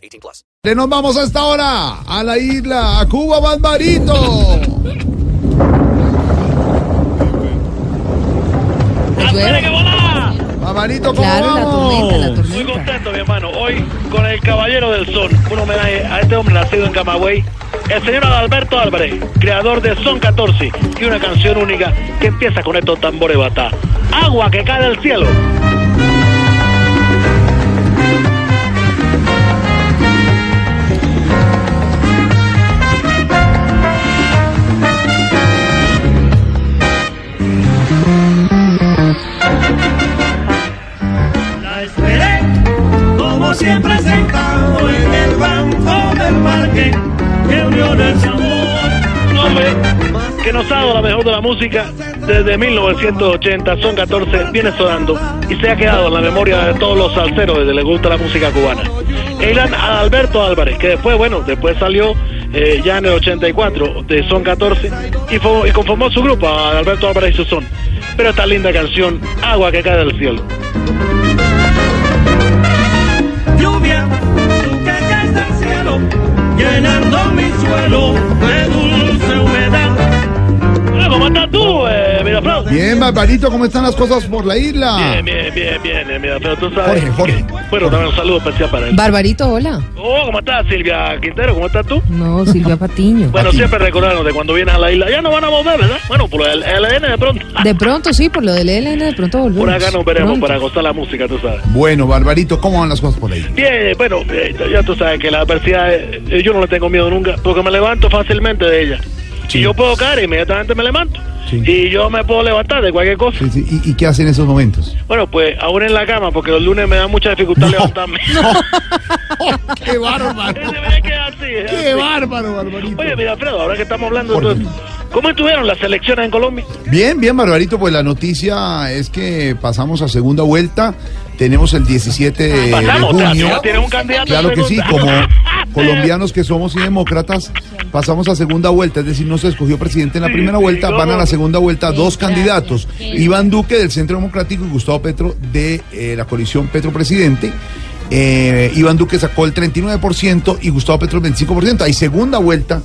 18 plus. Nos vamos a esta hora a la isla, a Cuba, Barbarito. ¡Tiene que volar! Barbarito, ¿cómo Claro, la vamos? tormenta, la Muy tormenta. contento, mi hermano. Hoy con el Caballero del Sol, un homenaje a este hombre nacido en Camagüey, el señor Adalberto Álvarez, creador de Son 14 y una canción única que empieza con estos tambores batá. Agua que cae del cielo. Que nos ha dado la mejor de la música desde 1980, Son 14, viene sonando y se ha quedado en la memoria de todos los salseros desde les gusta la música cubana. Eran Adalberto Álvarez, que después, bueno, después salió eh, ya en el 84 de Son 14 y, y conformó su grupo, Adalberto Álvarez y su Son. Pero esta linda canción, Agua que cae del cielo. Bien, Barbarito, ¿cómo están las cosas por la isla? Bien, bien, bien, bien, eh, Miraflor, tú sabes. Jorge, Jorge. que- bueno, también un saludo especial para él. Barbarito, hola. Oh, ¿cómo estás, Silvia Quintero? ¿Cómo estás tú? No, Silvia Patiño. Bueno, siempre recordarnos de cuando vienes a la isla. Ya no van a volver, ¿verdad? Bueno, por el LN de pronto. De pronto, sí, por lo del ELN, de pronto volvemos. Por acá nos veremos Pronto. para gozar la música, tú sabes. Bueno, Barbarito, ¿cómo van las cosas por ahí? Bien, bueno, eh, ya tú sabes que la adversidad, eh, yo no le tengo miedo nunca, porque me levanto fácilmente de ella. Sí. Y yo puedo caer, inmediatamente me levanto. Sí. Y yo me puedo levantar de cualquier cosa. Sí, ¿Y, y qué hacen en esos momentos? Bueno, pues aún en la cama, porque los lunes me da mucha dificultad No. levantarme. ¡Qué bárbaro! Así, es ¡Qué así. bárbaro, Barbarito! Oye, mira, Alfredo, ahora que estamos hablando de todo esto, ¿cómo estuvieron las elecciones en Colombia? Bien, bien, Barbarito, pues la noticia es que pasamos a segunda vuelta. Tenemos el 17 de Pasamos, o sea, junio. un candidato. Claro que sí, como colombianos que somos y demócratas, pasamos a segunda vuelta, es decir, no se escogió presidente en la primera vuelta, van a la segunda vuelta dos candidatos, Iván Duque del Centro Democrático y Gustavo Petro de eh, la coalición Petro Presidente. Eh, Iván Duque sacó el 39% y Gustavo Petro el 25%. Hay segunda vuelta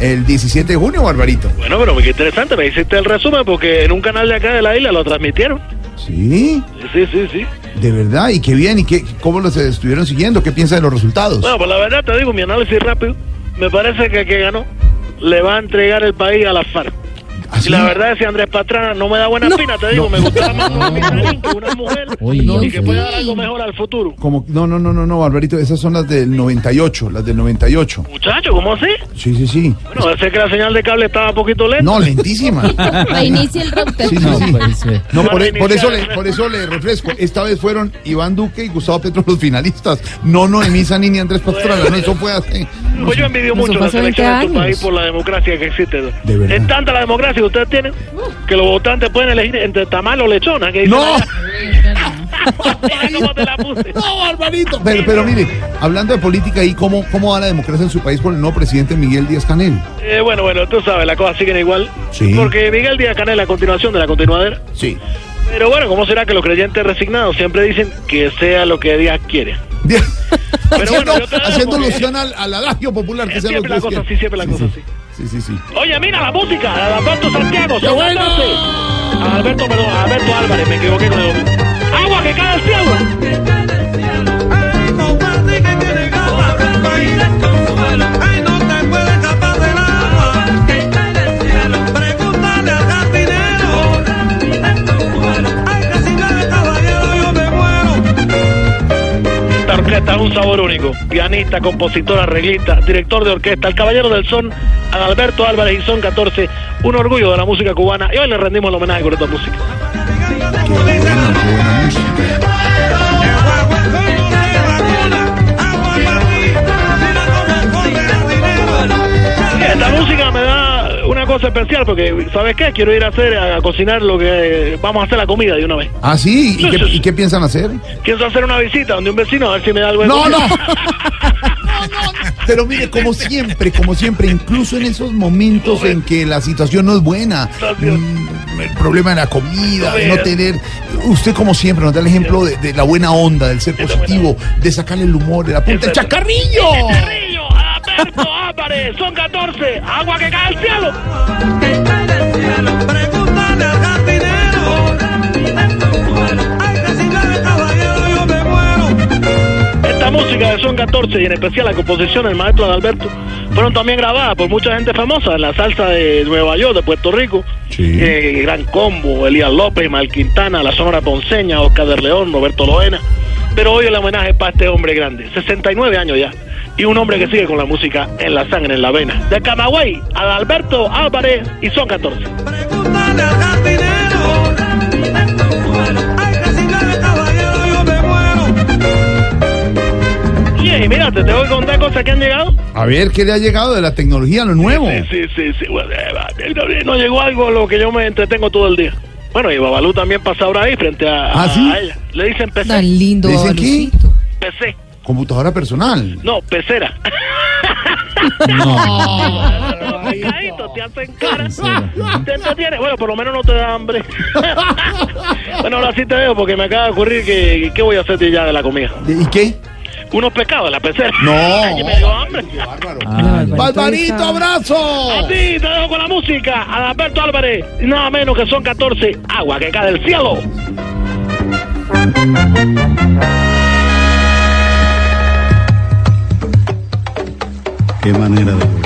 el 17 de junio, Barbarito. Bueno, pero qué interesante, me hiciste el resumen porque en un canal de acá de la isla lo transmitieron. Sí, Sí, sí, sí. de verdad, y qué bien, y qué, cómo los estuvieron siguiendo, qué piensa de los resultados. Bueno, pues la verdad te digo, mi análisis rápido, me parece que el que ganó le va a entregar el país a la FARC. ¿Así? Y la verdad es que Andrés Pastrana no me da buena espina, te digo, me gustaba más un militarín que una mujer y que puede dar algo mejor al futuro. Como, no, no, no, no, no, Barbarito, esas son las del 98, las del 98. Muchacho, ¿cómo así? Sí, sí, sí. Bueno, parece que la señal de cable estaba un poquito lenta. No, lentísima. Reinicia el router. Sí, sí, sí. No, por, e- por eso le, por eso le refresco. Esta vez fueron Iván Duque y Gustavo Petro los finalistas. No Noemí Sanini ni Andrés Pastrana. No, eso fue hace. Pues yo envidio mucho la hace 20 selección de tu país por la democracia que existe. De verdad. Es tanta la democracia que ustedes tienen que los votantes pueden elegir entre tamal o lechona. Que ¡No! ¿Cómo te la puse? No, Barbarito. Pero, pero mire, hablando de política ahí, ¿cómo, ¿cómo va la democracia en su país con el nuevo presidente Miguel Díaz Canel? Eh, bueno, bueno, tú sabes, las cosas siguen igual. Sí. Porque Miguel Díaz Canel es la continuación de la continuadera. Sí. Pero bueno, ¿cómo será que los creyentes resignados siempre dicen que sea lo que Díaz quiere? Pero haciendo bueno, yo haciendo alusión al, al adagio popular que lo Siempre la cosa así, siempre la cosa así. Sí, sí, sí. Oye, mira la música, Alberto Santiago. ¡Qué son bueno! 14. Alberto, perdón, Alberto Álvarez, me equivoqué con el ¡Agua que cae del cielo! Muero. Esta orquesta es un sabor único. Pianista, compositor, arreglista, director de orquesta, el caballero del son, Alberto Álvarez y Son 14, un orgullo de la música cubana. Y hoy le rendimos el homenaje con esta música. Porque, ¿sabes qué? Quiero ir a hacer, a, cocinar lo que vamos a hacer la comida de una vez. Ah, sí. ¿Y qué, y qué piensan hacer? Quiero hacer una visita donde un vecino a ver si me da algo de No, comida. no. Pero mire, como siempre, como siempre, incluso en esos momentos en que la situación no es buena, mm, el problema de la comida, de no tener, usted como siempre nos da el ejemplo de, de la buena onda, del ser positivo, de sacarle el humor, de la punta, el chacarrillo. Alberto Álvarez, son 14, agua que cae al cielo. Que cae del cielo. Pregúntale al jardinero. Ay, que si llueve caballero yo me muero. Esta música de Son 14 y en especial la composición del maestro Adalberto fueron también grabadas por mucha gente famosa en la salsa de Nueva York, de Puerto Rico. Sí. Eh, Gran Combo, Elías López, Mal Quintana, La Sonora Ponceña, Oscar de León, Roberto Loena. Pero hoy el homenaje es para este hombre grande, 69 años ya. Y un hombre que sigue con la música en la sangre, en la vena. De Camagüey, Adalberto Álvarez y Son 14. Pregúntale al jardinero. Ay, que si llueve caballero yo me muero. Oye, mira, te tengo que contar cosas que han llegado. A ver, ¿qué le ha llegado de la tecnología, lo nuevo? Sí, sí, sí, sí. Bueno, eh, no llegó algo a lo que yo me entretengo todo el día. Bueno, y Babalú también pasa ahora ahí frente a, ¿Ah, a- sí? a ella. Le dicen PC. Tan lindo, ¿Dice qué? Babalucito. PC. Computadora personal. No, pecera. No. Te hacen cara. Te entretiene. Bueno, por lo menos no te da hambre. bueno, ahora sí te dejo porque me acaba de ocurrir que ¿qué voy a hacer ya de la comida? ¿Y qué? Unos pescados en la pecera. No. Ay, me dio hambre. Barbarito, está- abrazo. A ti te dejo con la música. Adalberto Álvarez. Y nada menos que son 14. Agua que cae del cielo. Qué manera de